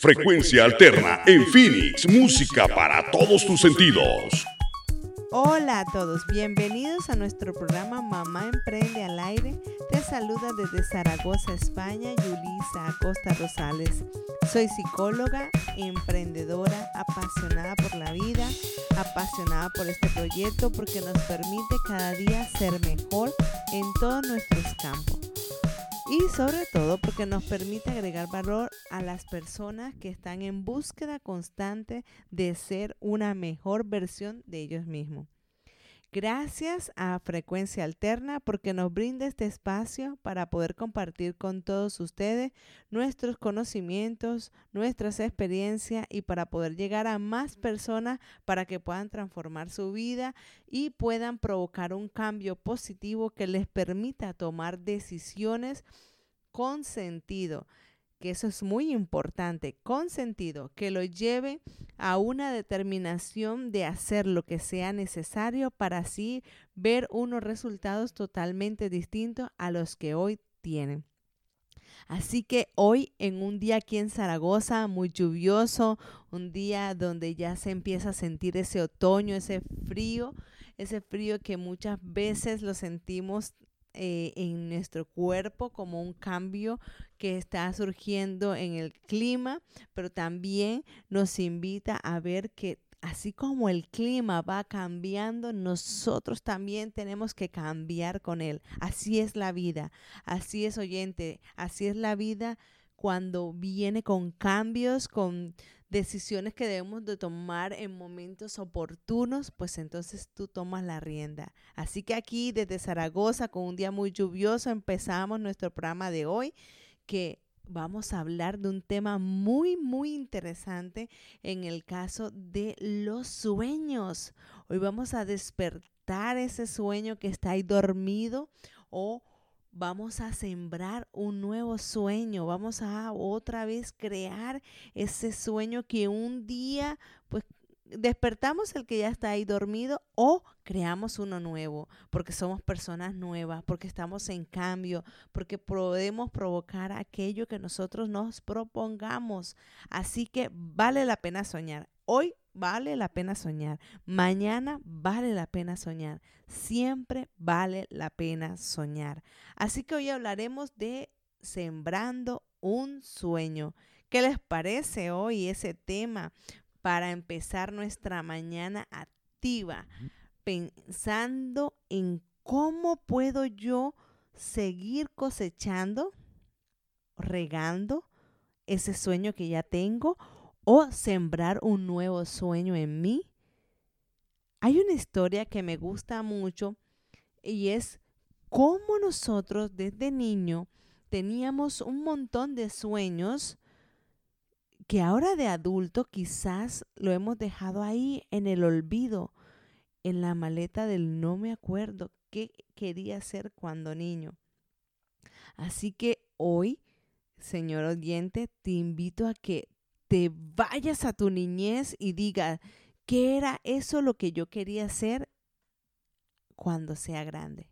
Frecuencia alterna en Phoenix, música para todos tus sentidos. Hola a todos, bienvenidos a nuestro programa Mamá Emprende al Aire. Te saluda desde Zaragoza, España, Yulisa Acosta Rosales. Soy psicóloga, emprendedora, apasionada por la vida, apasionada por este proyecto porque nos permite cada día ser mejor en todos nuestros campos y sobre todo porque nos permite agregar valor a las personas que están en búsqueda constante de ser una mejor versión de ellos mismos. Gracias a Frecuencia Alterna porque nos brinda este espacio para poder compartir con todos ustedes nuestros conocimientos, nuestras experiencias y para poder llegar a más personas para que puedan transformar su vida y puedan provocar un cambio positivo que les permita tomar decisiones con sentido que eso es muy importante, con sentido, que lo lleve a una determinación de hacer lo que sea necesario para así ver unos resultados totalmente distintos a los que hoy tienen. Así que hoy en un día aquí en Zaragoza, muy lluvioso, un día donde ya se empieza a sentir ese otoño, ese frío, ese frío que muchas veces lo sentimos eh, en nuestro cuerpo como un cambio que está surgiendo en el clima, pero también nos invita a ver que así como el clima va cambiando, nosotros también tenemos que cambiar con él. Así es la vida, así es oyente, así es la vida cuando viene con cambios, con decisiones que debemos de tomar en momentos oportunos, pues entonces tú tomas la rienda. Así que aquí desde Zaragoza, con un día muy lluvioso, empezamos nuestro programa de hoy, que vamos a hablar de un tema muy, muy interesante en el caso de los sueños. Hoy vamos a despertar ese sueño que está ahí dormido o vamos a sembrar un nuevo sueño, vamos a otra vez crear ese sueño que un día pues despertamos el que ya está ahí dormido o creamos uno nuevo, porque somos personas nuevas, porque estamos en cambio, porque podemos provocar aquello que nosotros nos propongamos. Así que vale la pena soñar. Hoy vale la pena soñar. Mañana vale la pena soñar. Siempre vale la pena soñar. Así que hoy hablaremos de sembrando un sueño. ¿Qué les parece hoy ese tema para empezar nuestra mañana activa? Pensando en cómo puedo yo seguir cosechando, regando ese sueño que ya tengo o sembrar un nuevo sueño en mí. Hay una historia que me gusta mucho y es cómo nosotros desde niño teníamos un montón de sueños que ahora de adulto quizás lo hemos dejado ahí en el olvido, en la maleta del no me acuerdo qué quería hacer cuando niño. Así que hoy, señor oyente, te invito a que te vayas a tu niñez y digas, ¿qué era eso lo que yo quería hacer cuando sea grande?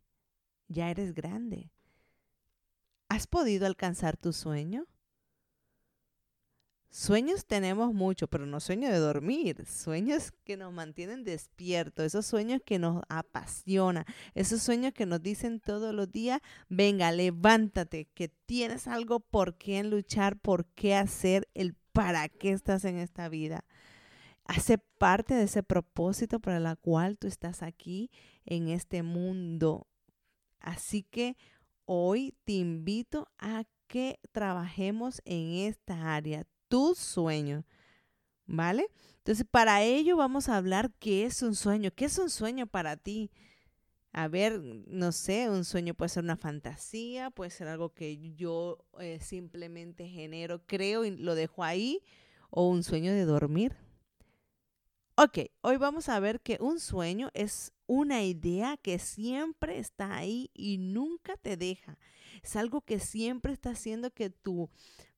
Ya eres grande. ¿Has podido alcanzar tu sueño? Sueños tenemos mucho, pero no sueños de dormir, sueños que nos mantienen despiertos, esos sueños que nos apasionan, esos sueños que nos dicen todos los días, venga, levántate, que tienes algo por qué luchar, por qué hacer, el para qué estás en esta vida. Hace parte de ese propósito para el cual tú estás aquí en este mundo. Así que hoy te invito a que trabajemos en esta área, tu sueño. ¿Vale? Entonces, para ello vamos a hablar qué es un sueño. ¿Qué es un sueño para ti? A ver, no sé, un sueño puede ser una fantasía, puede ser algo que yo eh, simplemente genero, creo y lo dejo ahí, o un sueño de dormir. Ok, hoy vamos a ver que un sueño es una idea que siempre está ahí y nunca te deja. Es algo que siempre está haciendo que tu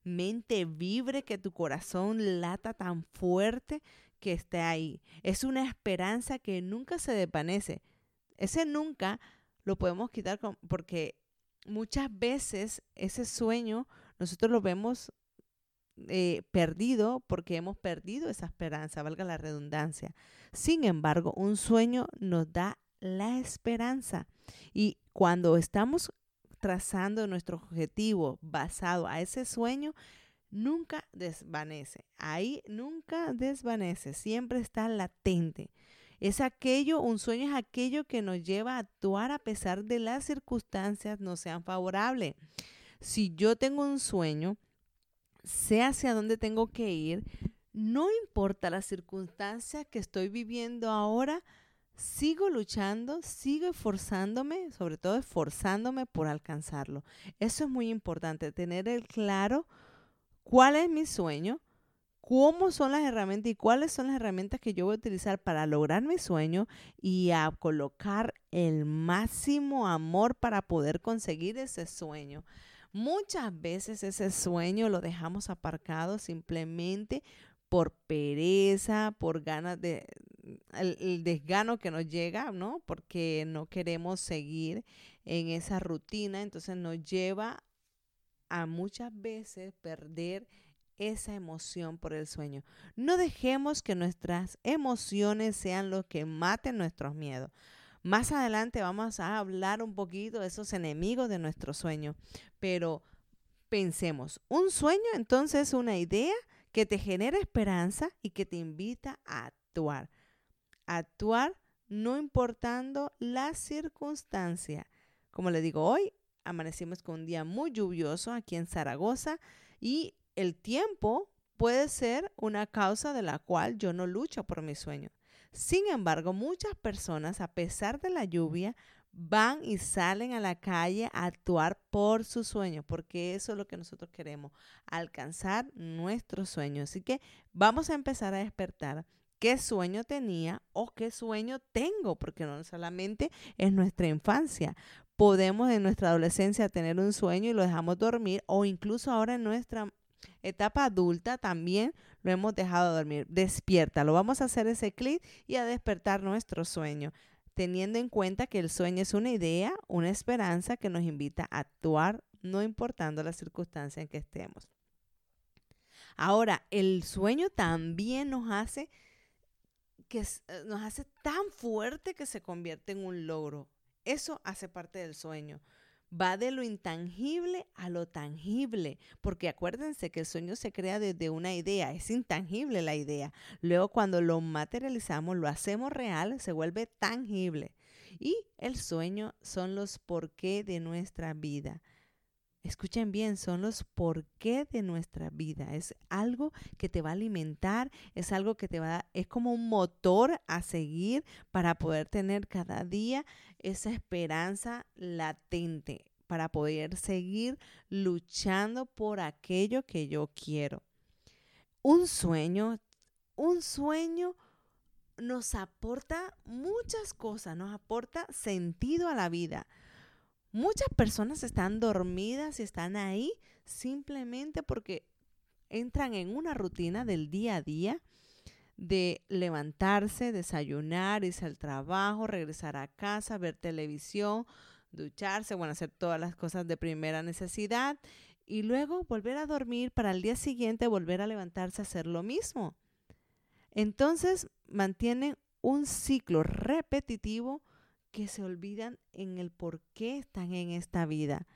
mente vibre, que tu corazón lata tan fuerte que esté ahí. Es una esperanza que nunca se desvanece. Ese nunca lo podemos quitar porque muchas veces ese sueño nosotros lo vemos eh, perdido porque hemos perdido esa esperanza, valga la redundancia. Sin embargo, un sueño nos da la esperanza. Y cuando estamos trazando nuestro objetivo basado a ese sueño, nunca desvanece. Ahí nunca desvanece, siempre está latente. Es aquello, un sueño es aquello que nos lleva a actuar a pesar de las circunstancias no sean favorables. Si yo tengo un sueño, sé hacia dónde tengo que ir, no importa las circunstancias que estoy viviendo ahora, sigo luchando, sigo esforzándome, sobre todo esforzándome por alcanzarlo. Eso es muy importante, tener el claro cuál es mi sueño, cómo son las herramientas y cuáles son las herramientas que yo voy a utilizar para lograr mi sueño y a colocar el máximo amor para poder conseguir ese sueño. Muchas veces ese sueño lo dejamos aparcado simplemente por pereza, por ganas de, el, desgano que nos llega, ¿no? Porque no queremos seguir en esa rutina, entonces nos lleva a muchas veces perder esa emoción por el sueño. No dejemos que nuestras emociones sean lo que maten nuestros miedos. Más adelante vamos a hablar un poquito de esos enemigos de nuestro sueño, pero pensemos, un sueño entonces es una idea que te genera esperanza y que te invita a actuar. Actuar no importando la circunstancia. Como le digo, hoy amanecimos con un día muy lluvioso aquí en Zaragoza y el tiempo puede ser una causa de la cual yo no lucho por mi sueño. Sin embargo, muchas personas, a pesar de la lluvia, van y salen a la calle a actuar por su sueño, porque eso es lo que nosotros queremos, alcanzar nuestro sueño. Así que vamos a empezar a despertar qué sueño tenía o qué sueño tengo, porque no solamente es nuestra infancia. Podemos en nuestra adolescencia tener un sueño y lo dejamos dormir o incluso ahora en nuestra etapa adulta también lo hemos dejado dormir. Despierta, lo vamos a hacer ese clic y a despertar nuestro sueño teniendo en cuenta que el sueño es una idea, una esperanza que nos invita a actuar, no importando la circunstancia en que estemos. Ahora, el sueño también nos hace que eh, nos hace tan fuerte que se convierte en un logro. Eso hace parte del sueño va de lo intangible a lo tangible, porque acuérdense que el sueño se crea desde una idea, es intangible la idea. Luego cuando lo materializamos, lo hacemos real, se vuelve tangible. Y el sueño son los porqué de nuestra vida. Escuchen bien, son los porqué de nuestra vida. Es algo que te va a alimentar, es algo que te va a, es como un motor a seguir para poder tener cada día esa esperanza latente, para poder seguir luchando por aquello que yo quiero. Un sueño, un sueño nos aporta muchas cosas, nos aporta sentido a la vida Muchas personas están dormidas y están ahí simplemente porque entran en una rutina del día a día de levantarse, desayunar, irse al trabajo, regresar a casa, ver televisión, ducharse, bueno, hacer todas las cosas de primera necesidad y luego volver a dormir para el día siguiente volver a levantarse a hacer lo mismo. Entonces mantienen un ciclo repetitivo que se olvidan en el por qué están en esta vida.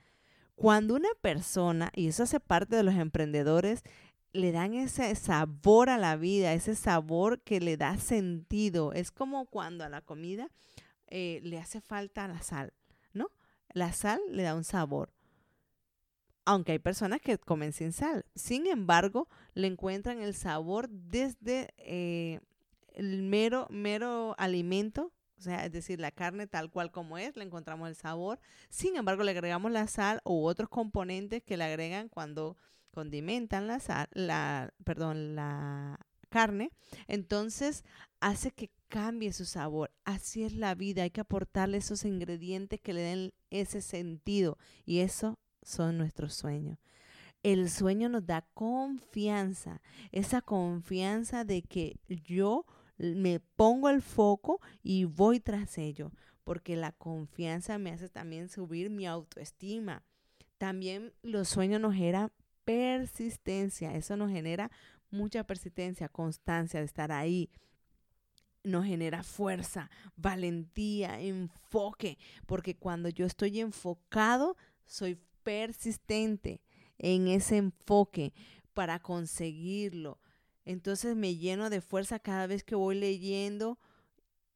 Cuando una persona, y eso hace parte de los emprendedores, le dan ese sabor a la vida, ese sabor que le da sentido. Es como cuando a la comida eh, le hace falta la sal, ¿no? La sal le da un sabor. Aunque hay personas que comen sin sal. Sin embargo, le encuentran el sabor desde eh, el mero, mero alimento o sea, es decir, la carne tal cual como es, le encontramos el sabor. Sin embargo, le agregamos la sal u otros componentes que le agregan cuando condimentan la sal, la, perdón, la carne. Entonces, hace que cambie su sabor. Así es la vida. Hay que aportarle esos ingredientes que le den ese sentido. Y eso son nuestros sueños. El sueño nos da confianza, esa confianza de que yo me pongo el foco y voy tras ello, porque la confianza me hace también subir mi autoestima. También los sueños nos, persistencia. Eso nos genera mucha persistencia, constancia de estar ahí. Nos genera fuerza, valentía, enfoque, porque cuando yo estoy enfocado, soy persistente en ese enfoque para conseguirlo. Entonces me lleno de fuerza cada vez que voy leyendo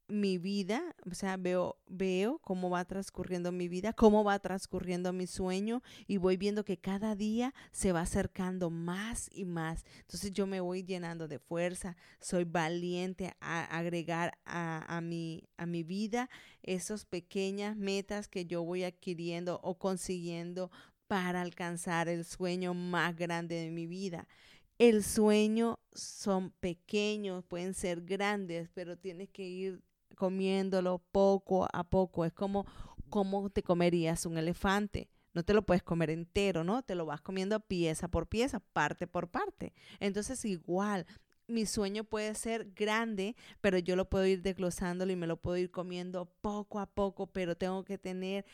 mi vida, o sea, veo, veo cómo va transcurriendo mi vida, cómo va transcurriendo mi sueño y voy viendo que cada día se va acercando más y más. Entonces yo me voy llenando de fuerza, soy valiente a agregar a, a, mi, a mi vida esas pequeñas metas que yo voy adquiriendo o consiguiendo para alcanzar el sueño más grande de mi vida. El sueño son pequeños, pueden ser grandes, pero tienes que ir comiéndolo poco a poco. Es como cómo te comerías un elefante. No te lo puedes comer entero, ¿no? Te lo vas comiendo pieza por pieza, parte por parte. Entonces igual, mi sueño puede ser grande, pero yo lo puedo ir desglosándolo y me lo puedo ir comiendo poco a poco, pero tengo que tener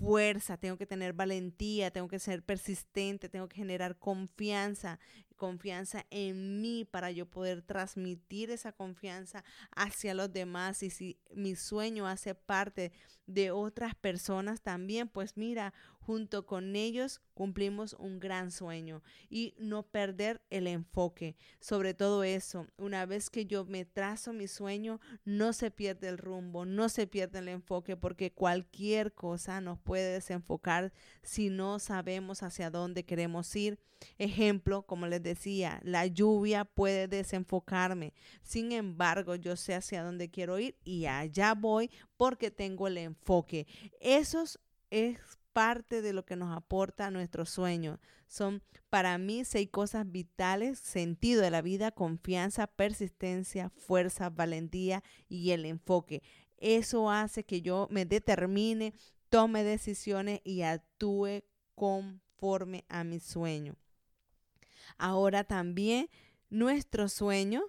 fuerza, tengo que tener valentía, tengo que ser persistente, tengo que generar confianza confianza en mí para yo poder transmitir esa confianza hacia los demás y si mi sueño hace parte de otras personas también, pues mira, junto con ellos cumplimos un gran sueño y no perder el enfoque. Sobre todo eso, una vez que yo me trazo mi sueño, no se pierde el rumbo, no se pierde el enfoque porque cualquier cosa nos puede desenfocar si no sabemos hacia dónde queremos ir. Ejemplo, como les decía, la lluvia puede desenfocarme. Sin embargo, yo sé hacia dónde quiero ir y allá voy porque tengo el enfoque. Eso es parte de lo que nos aporta nuestro sueño. Son para mí seis cosas vitales, sentido de la vida, confianza, persistencia, fuerza, valentía y el enfoque. Eso hace que yo me determine, tome decisiones y actúe conforme a mi sueño. Ahora también nuestro sueño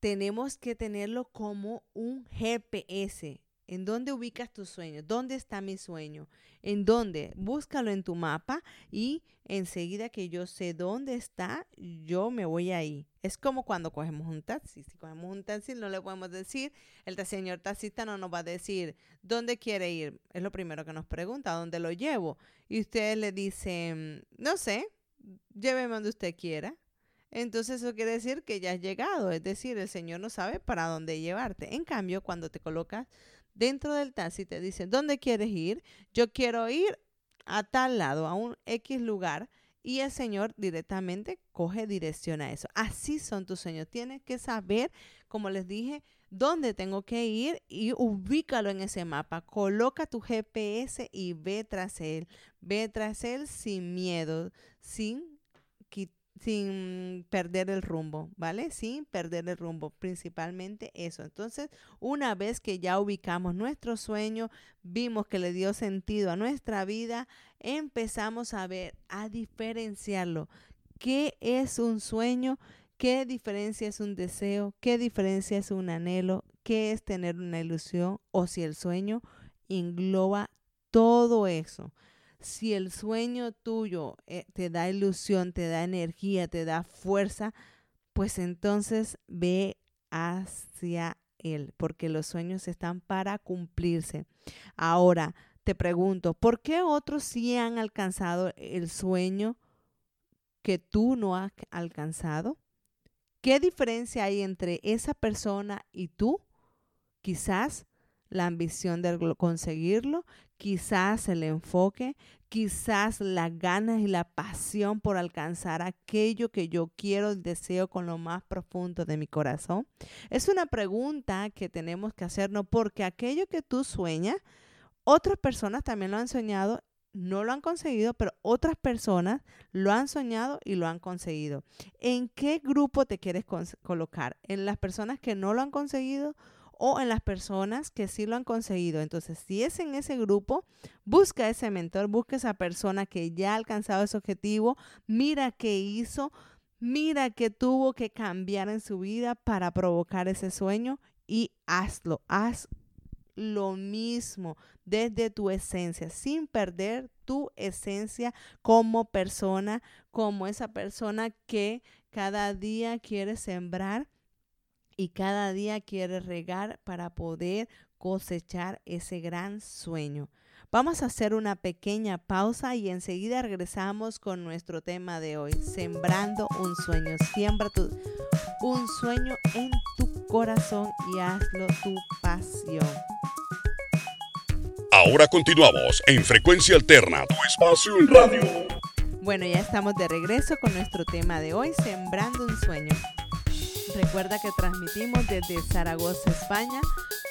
tenemos que tenerlo como un GPS. ¿En dónde ubicas tu sueño? ¿Dónde está mi sueño? ¿En dónde? Búscalo en tu mapa y enseguida que yo sé dónde está, yo me voy ahí. Es como cuando cogemos un taxi. Si cogemos un taxi, no le podemos decir, el señor taxista no nos va a decir dónde quiere ir. Es lo primero que nos pregunta, ¿dónde lo llevo? Y usted le dice, no sé, lléveme donde usted quiera. Entonces eso quiere decir que ya has llegado, es decir, el Señor no sabe para dónde llevarte. En cambio, cuando te colocas dentro del taxi, te dicen, ¿dónde quieres ir? Yo quiero ir a tal lado, a un X lugar, y el Señor directamente coge dirección a eso. Así son tus sueños. Tienes que saber, como les dije, dónde tengo que ir y ubícalo en ese mapa. Coloca tu GPS y ve tras él. Ve tras él sin miedo, sin, sin perder el rumbo, ¿vale? Sin perder el rumbo, principalmente eso. Entonces, una vez que ya ubicamos nuestro sueño, vimos que le dio sentido a nuestra vida, empezamos a ver, a diferenciarlo. ¿Qué es un sueño? ¿Qué diferencia es un deseo? ¿Qué diferencia es un anhelo? ¿Qué es tener una ilusión? O si el sueño engloba todo eso si el sueño tuyo eh, te da ilusión, te da energía, te da fuerza, pues entonces ve hacia él, porque los sueños están para cumplirse. Ahora, te pregunto, ¿por qué otros sí han alcanzado el sueño que tú no has alcanzado? ¿Qué diferencia hay entre esa persona y tú? Quizás la ambición de conseguirlo, quizás el enfoque, quizás las ganas y la pasión por alcanzar aquello que yo quiero y deseo con lo más profundo de mi corazón. Es una pregunta que tenemos que hacernos porque aquello que tú sueñas, otras personas también lo han soñado no lo han conseguido, pero otras personas lo han soñado y lo han conseguido. ¿En qué grupo te quieres colocar? ¿En las personas que no lo han conseguido o en las personas que sí lo han conseguido. Entonces, si es en ese grupo, busca ese mentor, busca esa persona que ya ha alcanzado ese objetivo, mira qué hizo, mira qué tuvo que cambiar en su vida para provocar ese sueño y hazlo, haz lo mismo desde tu esencia, sin perder tu esencia como persona, como esa persona que cada día quiere sembrar y cada día quiere regar para poder cosechar ese gran sueño. Vamos a hacer una pequeña pausa y enseguida regresamos con nuestro tema de hoy, sembrando un sueño. Siembra un sueño en tu corazón y hazlo tu pasión. Ahora continuamos en Frecuencia Alterna, tu espacio en radio. Bueno, ya estamos de regreso con nuestro tema de hoy, sembrando un sueño. Recuerda que transmitimos desde Zaragoza, España,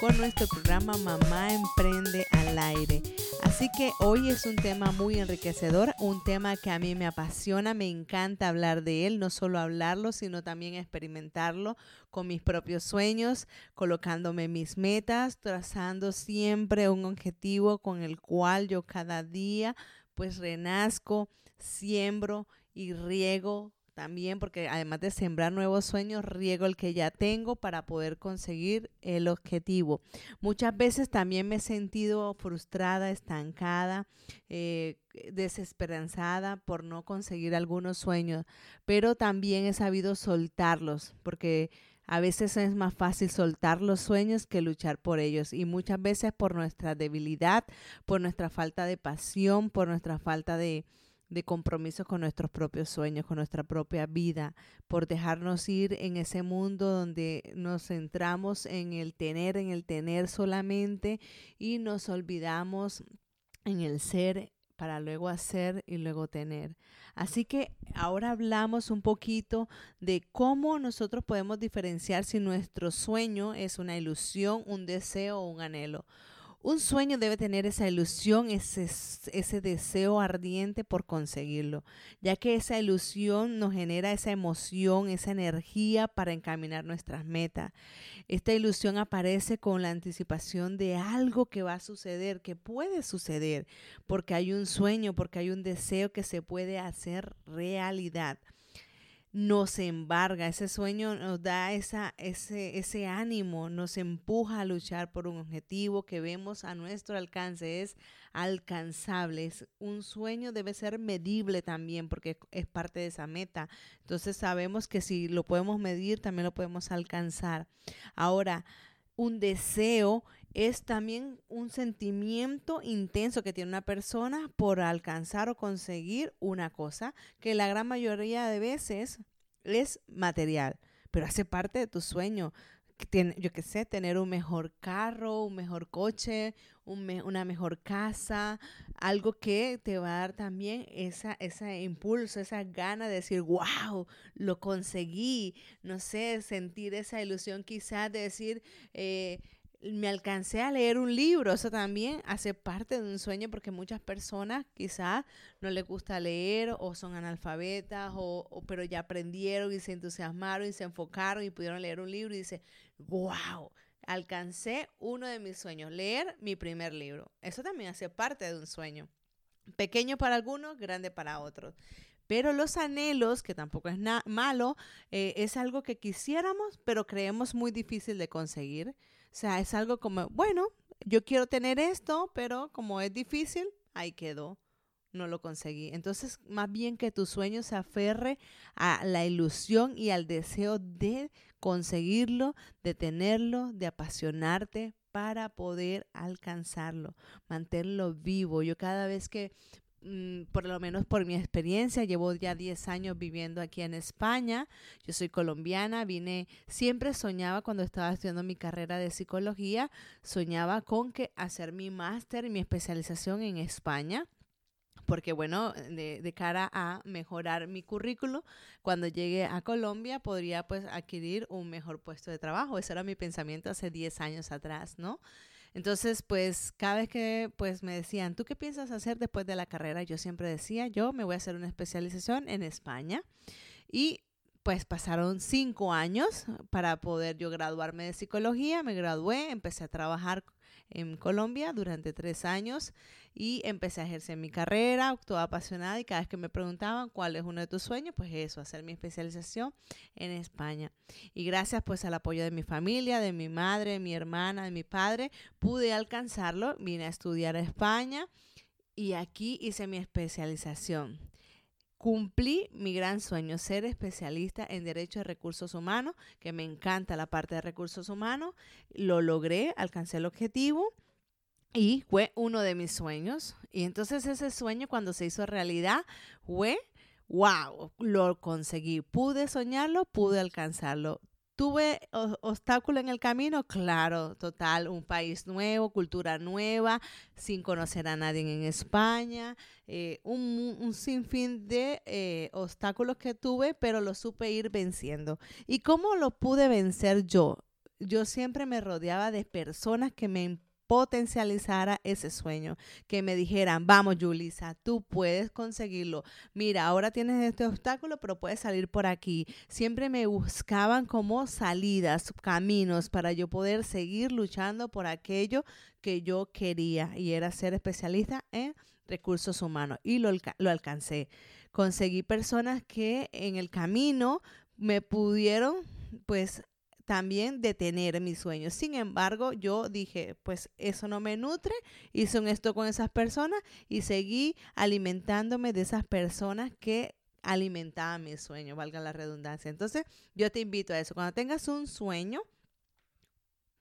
con nuestro programa Mamá Emprende al Aire. Así que hoy es un tema muy enriquecedor, un tema que a mí me apasiona, me encanta hablar de él, no solo hablarlo, sino también experimentarlo con mis propios sueños, colocándome mis metas, trazando siempre un objetivo con el cual yo cada día pues renazco, siembro y riego también porque además de sembrar nuevos sueños, riego el que ya tengo para poder conseguir el objetivo. Muchas veces también me he sentido frustrada, estancada, eh, desesperanzada por no conseguir algunos sueños, pero también he sabido soltarlos porque a veces es más fácil soltar los sueños que luchar por ellos y muchas veces por nuestra debilidad, por nuestra falta de pasión, por nuestra falta de de compromiso con nuestros propios sueños, con nuestra propia vida, por dejarnos ir en ese mundo donde nos centramos en el tener, en el tener solamente y nos olvidamos en el ser para luego hacer y luego tener. Así que ahora hablamos un poquito de cómo nosotros podemos diferenciar si nuestro sueño es una ilusión, un deseo o un anhelo. Un sueño debe tener esa ilusión, ese, ese, deseo ardiente por conseguirlo, ya que esa ilusión nos genera esa emoción, esa energía para encaminar nuestras metas. Esta ilusión aparece con la anticipación de algo que va a suceder, que puede suceder, porque hay un sueño, porque hay un deseo que se puede hacer realidad nos embarga, ese sueño nos da esa, ese, ese ánimo, nos empuja a luchar por un objetivo que vemos a nuestro alcance, es alcanzable, un sueño debe ser medible también porque es parte de esa meta. Entonces sabemos que si lo podemos medir, también lo podemos alcanzar. Ahora, un deseo es también un sentimiento intenso que tiene una persona por alcanzar o conseguir una cosa que la gran mayoría de veces es material, pero hace parte de tu sueño. Tiene, yo qué sé, tener un mejor carro, un mejor coche, una mejor casa, algo que te va a dar también esa, ese impulso, esa gana de decir, wow, lo conseguí, no sé, sentir esa ilusión quizás de decir, eh, me alcancé a leer un libro, eso también hace parte de un sueño porque muchas personas quizás no les gusta leer o son analfabetas o, pero ya aprendieron y se entusiasmaron y se enfocaron y pudieron leer un libro y dice, wow, alcancé uno de mis sueños, leer mi primer libro. Eso también hace parte de un sueño. Pequeño para algunos, grande para otros. Pero los anhelos, que tampoco es malo, eh, es algo que quisiéramos, pero creemos muy difícil de conseguir. Sea, es algo como, bueno, yo quiero tener esto, pero como es difícil, ahí quedó. No lo conseguí. Entonces, más bien que tu sueño se aferre a la ilusión y al deseo de conseguirlo, de tenerlo, de apasionarte para poder alcanzarlo, mantenerlo vivo. Yo cada vez que Mm, por lo menos por mi experiencia, llevo ya 10 años viviendo aquí en España, yo soy colombiana, vine, siempre soñaba cuando estaba estudiando mi carrera de psicología, soñaba con que hacer mi máster y mi especialización en España porque bueno, de, de, cara a mejorar mi currículo, cuando llegue a Colombia podría pues adquirir un mejor puesto de trabajo. Ese era mi pensamiento hace 10 años atrás, ¿no? Entonces, pues cada vez que pues me decían, ¿tú qué piensas hacer después de la carrera? Yo siempre decía, yo me voy a hacer una especialización en España. Y pues pasaron cinco años para poder yo graduarme de psicología. Me gradué, empecé a trabajar en Colombia durante tres años y empecé a ejercer mi carrera, toda apasionada y cada vez que me preguntaban cuál es uno de tus sueños, pues eso, hacer mi especialización en España. Y gracias pues al apoyo de mi familia, de mi madre, de mi hermana, de mi padre, pude alcanzarlo, vine a estudiar a España y aquí hice mi especialización. Cumplí mi gran sueño, ser especialista en Derecho de Recursos Humanos, que me encanta la parte de recursos humanos. Lo logré, alcancé el objetivo y fue uno de mis sueños. Y entonces ese sueño cuando se hizo realidad fue, wow, lo conseguí. Pude soñarlo, pude alcanzarlo. ¿Tuve obstáculos en el camino? Claro, total, un país nuevo, cultura nueva, sin conocer a nadie en España, eh, un, sinfín de eh, obstáculos que tuve, pero lo supe ir venciendo. ¿Y cómo lo pude vencer yo? Yo siempre me rodeaba de personas que me potencializara ese sueño, que me dijeran, vamos, Julisa, tú puedes conseguirlo. Mira, ahora tienes este obstáculo, pero puedes salir por aquí. Siempre me buscaban como salidas, caminos para yo poder seguir luchando por aquello que yo quería y era ser especialista en recursos humanos y lo, lo alcancé. Conseguí personas que en el camino me pudieron pues también detener mis sueños. Sin embargo, yo dije, pues eso no me nutre, hice un esto con esas personas y seguí alimentándome de esas personas que alimentaban mis sueños, valga la redundancia. Entonces, yo te invito a eso. Cuando tengas un sueño,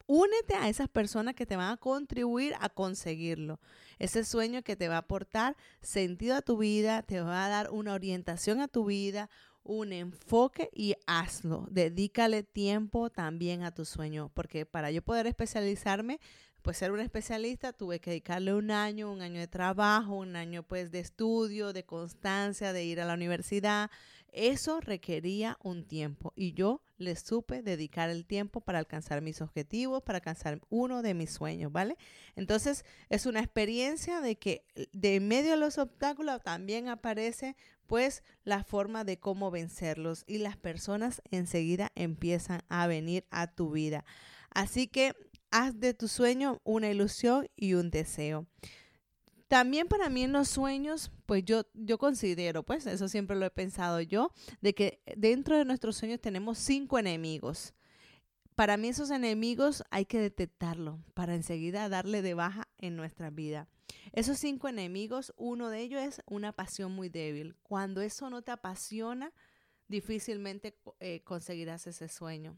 únete a esas personas que te van a contribuir a conseguirlo. Ese sueño que te va a aportar sentido a tu vida, te va a dar una orientación a tu vida, un enfoque y hazlo. Dedícale tiempo también a tu sueño, porque para yo poder especializarme, pues ser un especialista, tuve que dedicarle un año, un año de trabajo, un año pues de estudio, de constancia, de ir a la universidad. Eso requería un tiempo y yo le supe dedicar el tiempo para alcanzar mis objetivos, para alcanzar uno de mis sueños, ¿vale? Entonces es una experiencia de que de medio de los obstáculos también aparece pues la forma de cómo vencerlos y las personas enseguida empiezan a venir a tu vida. Así que haz de tu sueño una ilusión y un deseo. También para mí en los sueños, pues yo, yo considero, pues eso siempre lo he pensado yo, de que dentro de nuestros sueños tenemos cinco enemigos. Para mí esos enemigos hay que detectarlo para enseguida darle de baja en nuestra vida. Esos cinco enemigos, uno de ellos es una pasión muy débil. Cuando eso no te apasiona, difícilmente eh, conseguirás ese sueño.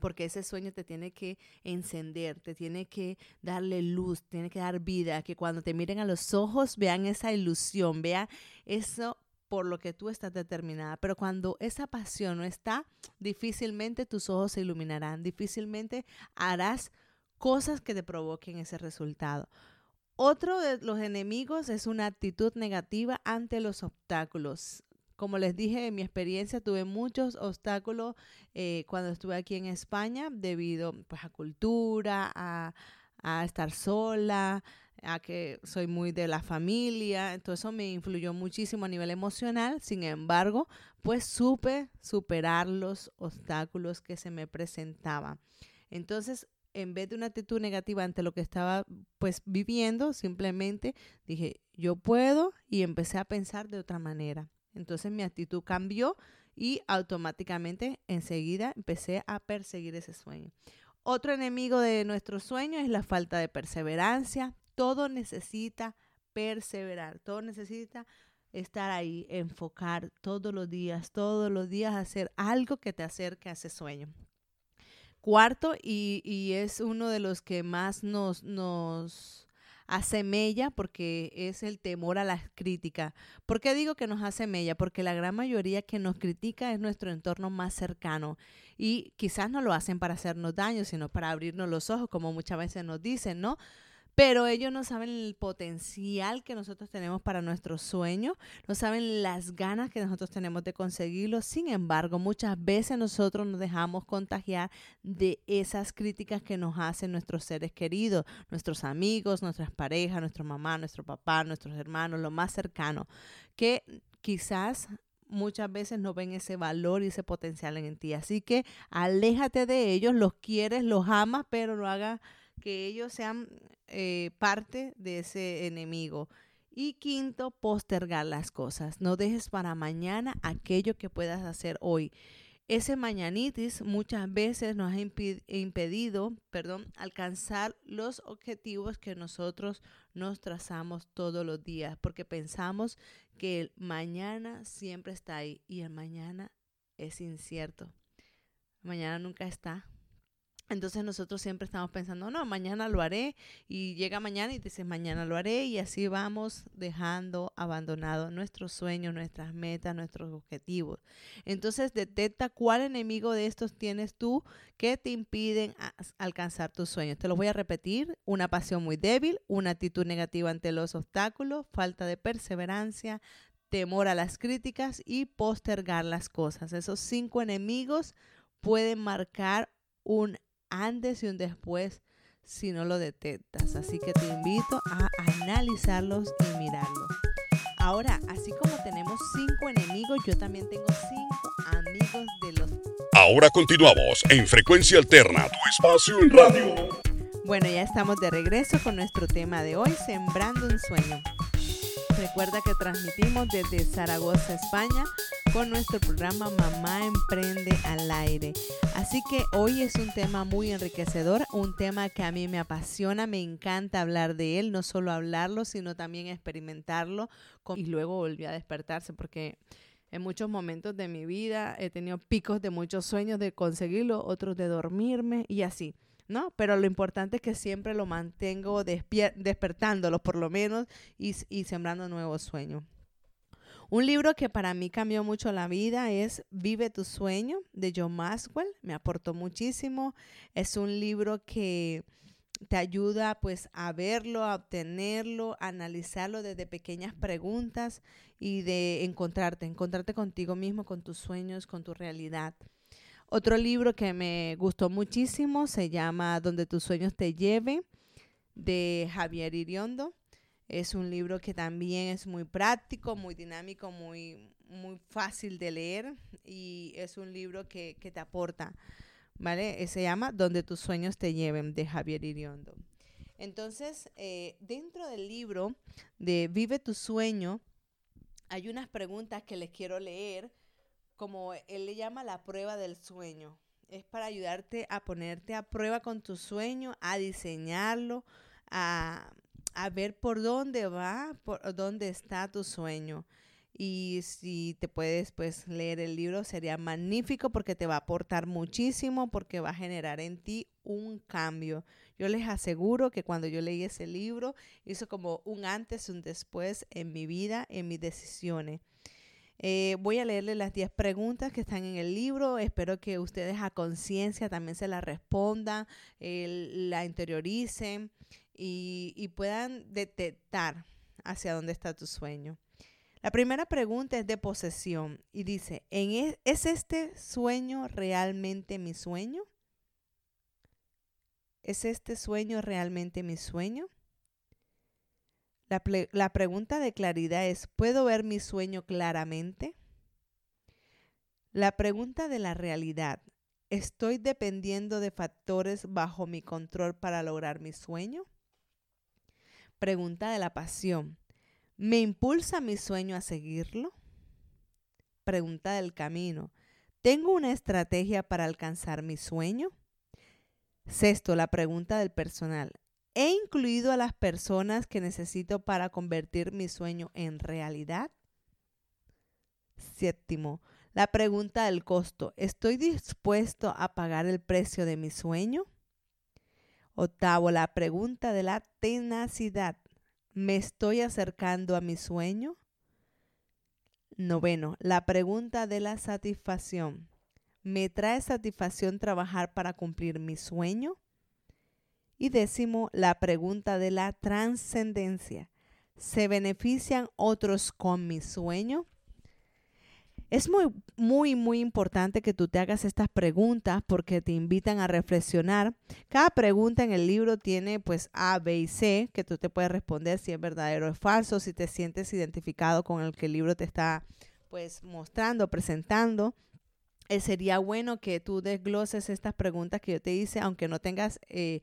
Porque ese sueño te tiene que encender, te tiene que darle luz, tiene que dar vida, que cuando te miren a los ojos vean esa ilusión, vean eso por lo que tú estás determinada. Pero cuando esa pasión no está, difícilmente tus ojos se iluminarán, difícilmente harás cosas que te provoquen ese resultado. Otro de los enemigos es una actitud negativa ante los obstáculos. Como les dije, en mi experiencia tuve muchos obstáculos eh, cuando estuve aquí en España debido pues, a cultura, a, a estar sola, a que soy muy de la familia, entonces eso me influyó muchísimo a nivel emocional, sin embargo, pues supe superar los obstáculos que se me presentaban. Entonces, en vez de una actitud negativa ante lo que estaba pues viviendo, simplemente dije, yo puedo y empecé a pensar de otra manera. Entonces mi actitud cambió y automáticamente enseguida empecé a perseguir ese sueño. Otro enemigo de nuestro sueño es la falta de perseverancia. Todo necesita perseverar, todo necesita estar ahí, enfocar todos los días, todos los días hacer algo que te acerque a ese sueño. Cuarto, y, es uno de los que más nos, nos hace mella porque es el temor a la crítica. ¿Por qué digo que nos hace mella? Porque la gran mayoría que nos critica es nuestro entorno más cercano y quizás no lo hacen para hacernos daño, sino para abrirnos los ojos, como muchas veces nos dicen, ¿no? Pero ellos no saben el potencial que nosotros tenemos para nuestro sueño, no saben las ganas que nosotros tenemos de conseguirlo. Sin embargo, muchas veces nosotros nos dejamos contagiar de esas críticas que nos hacen nuestros seres queridos, nuestros amigos, nuestras parejas, nuestra mamá, nuestro papá, nuestros hermanos, lo más cercano, que quizás muchas veces no ven ese valor y ese potencial en ti. Así que aléjate de ellos, los quieres, los amas, pero no hagas que ellos sean eh, parte de ese enemigo. Y quinto, postergar las cosas. No dejes para mañana aquello que puedas hacer hoy. Ese mañanitis muchas veces nos ha impedido perdón, alcanzar los objetivos que nosotros nos trazamos todos los días porque pensamos que el mañana siempre está ahí y el mañana es incierto. Mañana nunca está. Entonces nosotros siempre estamos pensando, no, mañana lo haré y llega mañana y dices, mañana lo haré y así vamos dejando abandonado nuestros sueños, nuestras metas, nuestros objetivos. Entonces detecta cuál enemigo de estos tienes tú que te impiden alcanzar tus sueños. Te lo voy a repetir, una pasión muy débil, una actitud negativa ante los obstáculos, falta de perseverancia, temor a las críticas y postergar las cosas. Esos cinco enemigos pueden marcar un antes y un después si no lo detectas. Así que te invito a analizarlos y mirarlos. Ahora, así como tenemos cinco enemigos, yo también tengo cinco amigos de los... Ahora continuamos en Frecuencia Alterna, tu espacio en radio. Bueno, ya estamos de regreso con nuestro tema de hoy, Sembrando un Sueño. Recuerda que transmitimos desde Zaragoza, España, con nuestro programa Mamá Emprende al Aire. Así que hoy es un tema muy enriquecedor, un tema que a mí me apasiona, me encanta hablar de él, no solo hablarlo, sino también experimentarlo y luego volví a despertarse porque en muchos momentos de mi vida he tenido picos de muchos sueños de conseguirlo, otros de dormirme y así. ¿no? Pero lo importante es que siempre lo mantengo despertándolo por lo menos y sembrando nuevos sueños. Un libro que para mí cambió mucho la vida es Vive tu sueño de John Maxwell. Me aportó muchísimo. Es un libro que te ayuda pues a verlo, a obtenerlo, a analizarlo desde pequeñas preguntas y de encontrarte, encontrarte contigo mismo, con tus sueños, con tu realidad. Otro libro que me gustó muchísimo se llama Donde tus sueños te lleven de Javier Iriondo. Es un libro que también es muy práctico, muy dinámico, muy, muy fácil de leer y es un libro que, te aporta, ¿vale? Eh, se llama Donde tus sueños te lleven, de Javier Iriondo. Entonces, eh, dentro del libro de Vive tu sueño, hay unas preguntas que les quiero leer, como él le llama la prueba del sueño. Es para ayudarte a ponerte a prueba con tu sueño, a diseñarlo, a, a ver por dónde va, por dónde está tu sueño. Y si te puedes pues leer el libro sería magnífico porque te va a aportar muchísimo porque va a generar en ti un cambio. Yo les aseguro que cuando yo leí ese libro hizo como un antes y un después en mi vida, en mis decisiones. Eh, voy a leerle las 10 preguntas que están en el libro. Espero que ustedes a conciencia también se las respondan, la interioricen y, puedan detectar hacia dónde está tu sueño. La primera pregunta es de posesión y dice, e, ¿es este sueño realmente mi sueño? ¿Es este sueño realmente mi sueño? La, la, pregunta de claridad es, ¿puedo ver mi sueño claramente? La pregunta de la realidad, ¿estoy dependiendo de factores bajo mi control para lograr mi sueño? Pregunta de la pasión. ¿Me impulsa mi sueño a seguirlo? Pregunta del camino. ¿Tengo una estrategia para alcanzar mi sueño? Sexto, la pregunta del personal. ¿He incluido a las personas que necesito para convertir mi sueño en realidad? Séptimo, la pregunta del costo. ¿Estoy dispuesto a pagar el precio de mi sueño? Octavo, la pregunta de la tenacidad. ¿Me estoy acercando a mi sueño? Noveno, la pregunta de la satisfacción. ¿Me trae satisfacción trabajar para cumplir mi sueño? Y décimo, la pregunta de la trascendencia. ¿Se benefician otros con mi sueño? Es muy, muy, muy importante que tú te hagas estas preguntas porque te invitan a reflexionar. Cada pregunta en el libro tiene pues A, B y C que tú te puedes responder si es verdadero o es falso, si te sientes identificado con el que el libro te está pues mostrando, presentando. Eh, sería bueno que tú desgloses estas preguntas que yo te hice, aunque no tengas... Eh,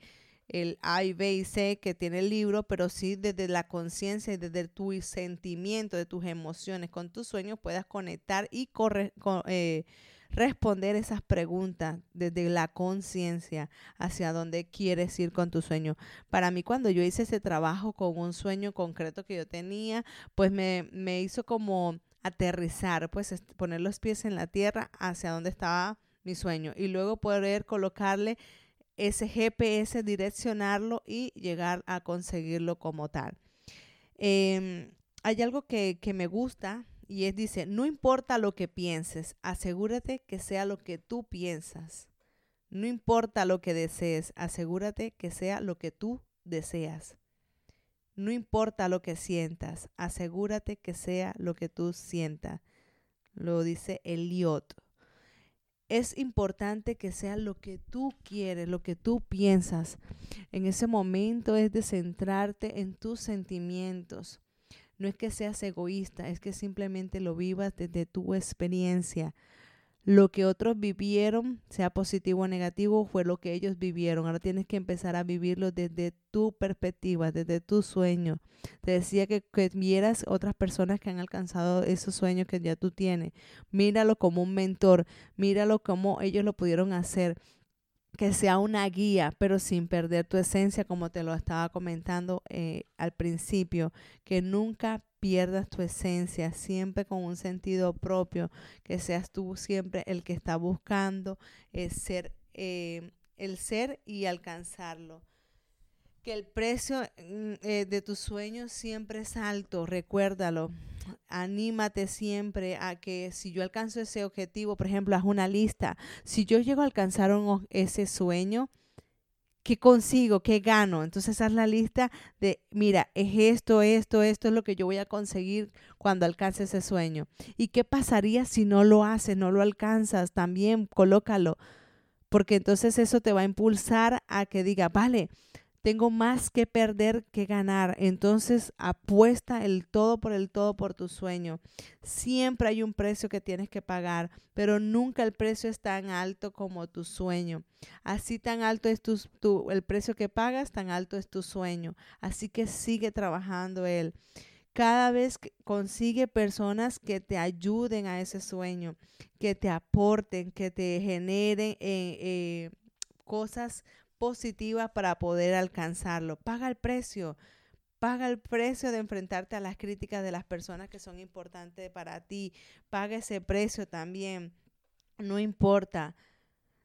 el A y B y C que tiene el libro, pero sí desde la conciencia y desde tu sentimiento, de tus emociones con tus sueños puedas conectar y corre, eh, responder esas preguntas desde la conciencia hacia dónde quieres ir con tu sueño. Para mí, cuando yo hice ese trabajo con un sueño concreto que yo tenía, pues me, me hizo como aterrizar, pues poner los pies en la tierra hacia donde estaba mi sueño y luego poder colocarle ese GPS, direccionarlo y llegar a conseguirlo como tal. Em, hay algo que, que me gusta y es, dice, no importa lo que pienses, asegúrate que sea lo que tú piensas. No importa lo que desees, asegúrate que sea lo que tú deseas. No importa lo que sientas, asegúrate que sea lo que tú sientas. Lo dice Eliot. Es importante que sea lo que tú quieres, lo que tú piensas. En ese momento es de centrarte en tus sentimientos no es que seas egoísta, es que simplemente lo vivas desde tu experiencia. Lo que otros vivieron, sea positivo o negativo, fue lo que ellos vivieron. Ahora tienes que empezar a vivirlo desde tu perspectiva, desde tu sueño. Te decía que, que vieras otras personas que han alcanzado esos sueños que ya tú tienes. Míralo como un mentor, míralo como ellos lo pudieron hacer que sea una guía, pero sin perder tu esencia, como te lo estaba comentando eh, al principio, que nunca pierdas tu esencia, siempre con un sentido propio, que seas tú siempre el que está buscando eh, ser, eh, el ser y alcanzarlo. Que el precio mm, de tus sueños siempre es alto, recuérdalo anímate siempre a que si yo alcanzo ese objetivo, por ejemplo, haz una lista. Si yo llego a alcanzar ese sueño, ¿qué consigo? ¿Qué gano? Entonces haz la lista de, mira, es esto, esto, esto es lo que yo voy a conseguir cuando alcance ese sueño. ¿Y qué pasaría si no lo haces, no lo alcanzas? También colócalo, porque entonces eso te va a impulsar a que diga, vale, tengo más que perder que ganar. Entonces apuesta el todo por el todo por tu sueño. Siempre hay un precio que tienes que pagar, pero nunca el precio es tan alto como tu sueño. Así tan alto es tu, el precio que pagas, tan alto es tu sueño. Así que sigue trabajando él. Cada vez consigue personas que te ayuden a ese sueño, que te aporten, que te generen eh, eh, cosas positiva para poder alcanzarlo. Paga el precio. Paga el precio de enfrentarte a las críticas de las personas que son importantes para ti. Paga ese precio también. No importa.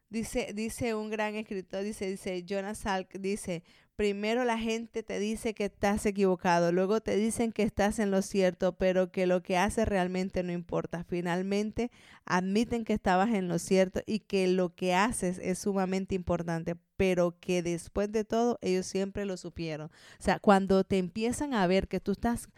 Dice, dice un gran escritor, dice, dice Jonas Salk, dice, primero la gente te dice que estás equivocado, luego te dicen que estás en lo cierto, pero que lo que haces realmente no importa. Finalmente admiten que estabas en lo cierto y que lo que haces es sumamente importante, pero que después de todo ellos siempre lo supieron. O sea, cuando te empiezan a ver que tú estás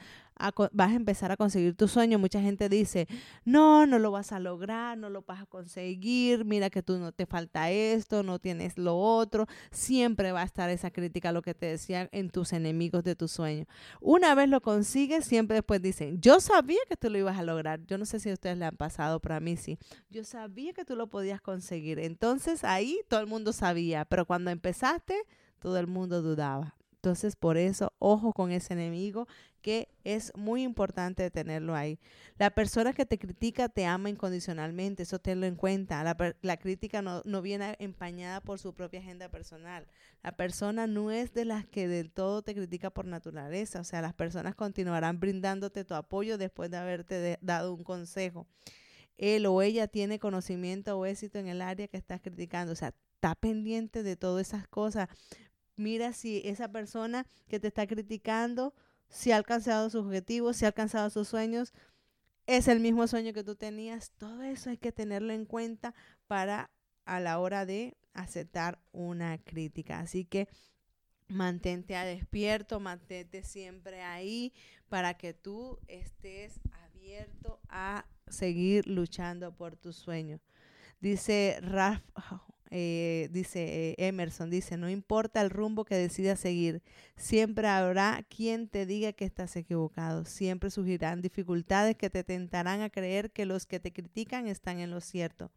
vas a empezar a conseguir tu sueño. Mucha gente dice, no, no lo vas a lograr, no lo vas a conseguir, mira que tú no te falta esto, no tienes lo otro. Siempre va a estar esa crítica, lo que te decía en tus enemigos de tu sueño. Una vez lo consigues, siempre después dicen, yo sabía que tú lo ibas a lograr. Yo no sé si a ustedes le han pasado, pero a mí sí. Yo sabía que tú lo podías conseguir. Entonces ahí todo el mundo sabía, pero cuando empezaste, todo el mundo dudaba. Entonces, por eso, ojo con ese enemigo que es muy importante tenerlo ahí. La persona que te critica te ama incondicionalmente, eso tenlo en cuenta. La, crítica no, no, viene empañada por su propia agenda personal. La persona no es de las que del todo te critica por naturaleza, o sea, las personas continuarán brindándote tu apoyo después de haberte dado un consejo. Él o ella tiene conocimiento o éxito en el área que estás criticando, o sea, está pendiente de todas esas cosas mira si esa persona que te está criticando, si ha alcanzado sus objetivos, si ha alcanzado sus sueños, es el mismo sueño que tú tenías. Todo eso hay que tenerlo en cuenta para a la hora de aceptar una crítica. Así que mantente a despierto, mantente siempre ahí para que tú estés abierto a seguir luchando por tus sueños. Dice Ralph eh, dice eh, Emerson, dice, no importa el rumbo que decidas seguir, siempre habrá quien te diga que estás equivocado, siempre surgirán dificultades que te tentarán a creer que los que te critican están en lo cierto.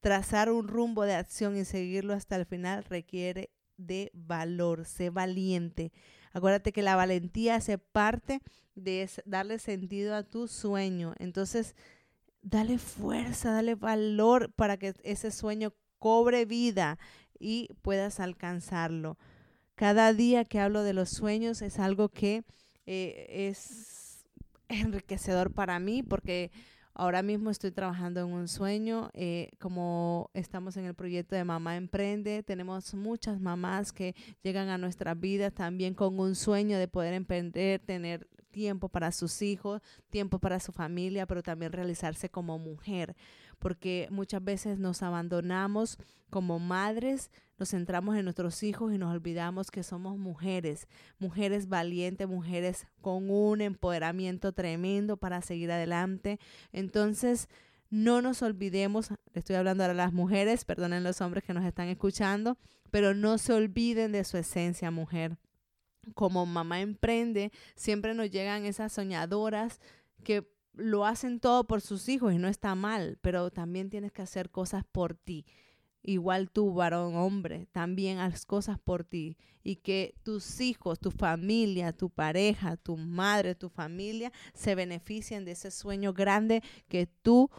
Trazar un rumbo de acción y seguirlo hasta el final requiere de valor, sé valiente. Acuérdate que la valentía hace parte de darle sentido a tu sueño. Entonces, dale fuerza, dale valor para que ese sueño cobre vida y puedas alcanzarlo. Cada día que hablo de los sueños es algo que eh, es enriquecedor para mí porque ahora mismo estoy trabajando en un sueño, eh, como estamos en el proyecto de Mamá Emprende, tenemos muchas mamás que llegan a nuestra vida también con un sueño de poder emprender, tener tiempo para sus hijos, tiempo para su familia, pero también realizarse como mujer porque muchas veces nos abandonamos como madres, nos centramos en nuestros hijos y nos olvidamos que somos mujeres, mujeres valientes, mujeres con un empoderamiento tremendo para seguir adelante. Entonces, no nos olvidemos, estoy hablando ahora a las mujeres, perdonen los hombres que nos están escuchando, pero no se olviden de su esencia, mujer. Como mamá emprende, siempre nos llegan esas soñadoras que lo hacen todo por sus hijos y no está mal, pero también tienes que hacer cosas por ti. Igual tú, varón, hombre, también haz cosas por ti y que tus hijos, tu familia, tu pareja, tu madre, tu familia se beneficien de ese sueño grande que tú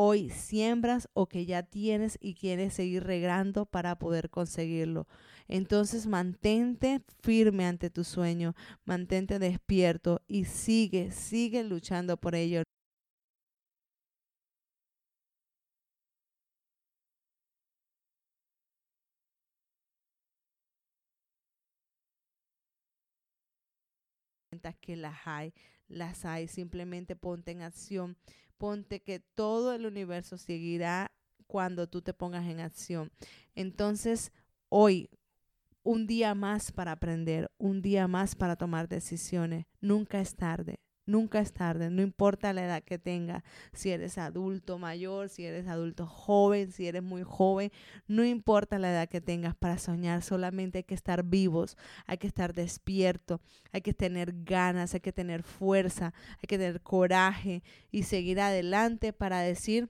hoy siembras o que ya tienes y quieres seguir regando para poder conseguirlo. Entonces mantente firme ante tu sueño, mantente despierto y sigue, sigue luchando por ello. que las hay, las hay, simplemente ponte en acción, ponte que todo el universo seguirá cuando tú te pongas en acción. Entonces, hoy, un día más para aprender, un día más para tomar decisiones. Nunca es tarde, nunca es tarde, no importa la edad que tengas, si eres adulto mayor, si eres adulto joven, si eres muy joven, no importa la edad que tengas para soñar, solamente hay que estar vivos, hay que estar despierto, hay que tener ganas, hay que tener fuerza, hay que tener coraje y seguir adelante para decir,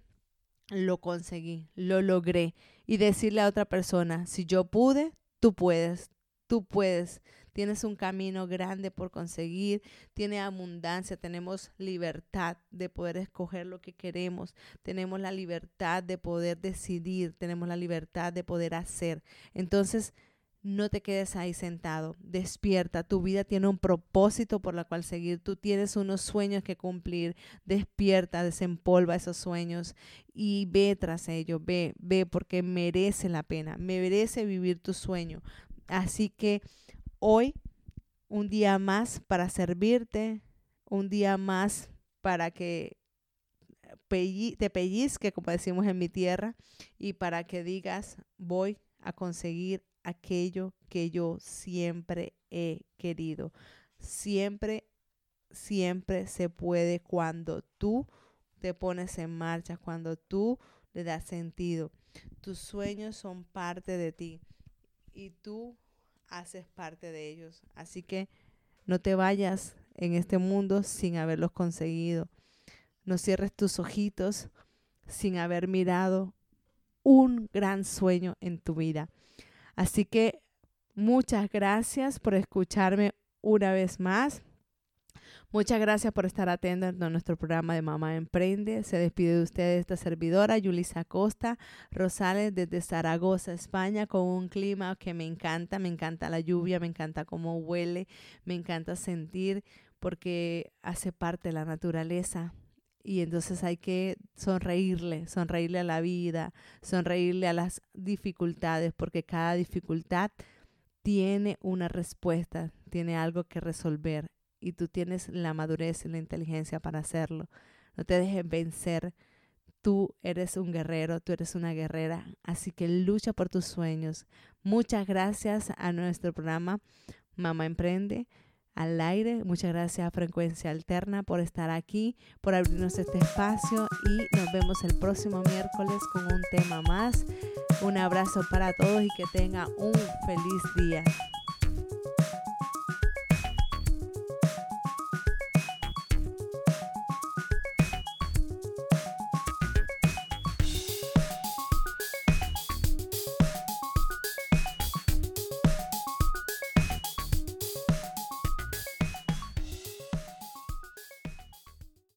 lo conseguí, lo logré y decirle a otra persona, si yo pude, tú puedes, tú puedes. Tienes un camino grande por conseguir, tiene abundancia, tenemos libertad de poder escoger lo que queremos, tenemos la libertad de poder decidir, tenemos la libertad de poder hacer. Entonces, no te quedes ahí sentado, despierta, tu vida tiene un propósito por la cual seguir, tú tienes unos sueños que cumplir, despierta, desempolva esos sueños y ve tras ellos, ve, ve porque merece la pena, merece vivir tu sueño. Así que hoy, un día más para servirte, un día más para que te pellizque, como decimos en mi tierra, y para que digas, voy a conseguir aquello que yo siempre he querido. Siempre, siempre se puede cuando tú te pones en marcha, cuando tú le das sentido. Tus sueños son parte de ti y tú haces parte de ellos. Así que no te vayas en este mundo sin haberlos conseguido. No cierres tus ojitos sin haber mirado un gran sueño en tu vida. Así que muchas gracias por escucharme una vez más. Muchas gracias por estar atentos a nuestro programa de Mamá Emprende. Se despide de ustedes esta servidora, Yulisa Costa Rosales, desde Zaragoza, España, con un clima que me encanta. Me encanta la lluvia, me encanta cómo huele, me encanta sentir, porque hace parte de la naturaleza y entonces hay que sonreírle, sonreírle a la vida, sonreírle a las dificultades, porque cada dificultad tiene una respuesta, tiene algo que resolver y tú tienes la madurez y la inteligencia para hacerlo. No te dejes vencer. Tú eres un guerrero, tú eres una guerrera, así que lucha por tus sueños. Muchas gracias a nuestro programa Mamá Emprende al aire. Muchas gracias a Frecuencia Alterna por estar aquí, por abrirnos este espacio y nos vemos el próximo miércoles con un tema más. Un abrazo para todos y que tengan un feliz día.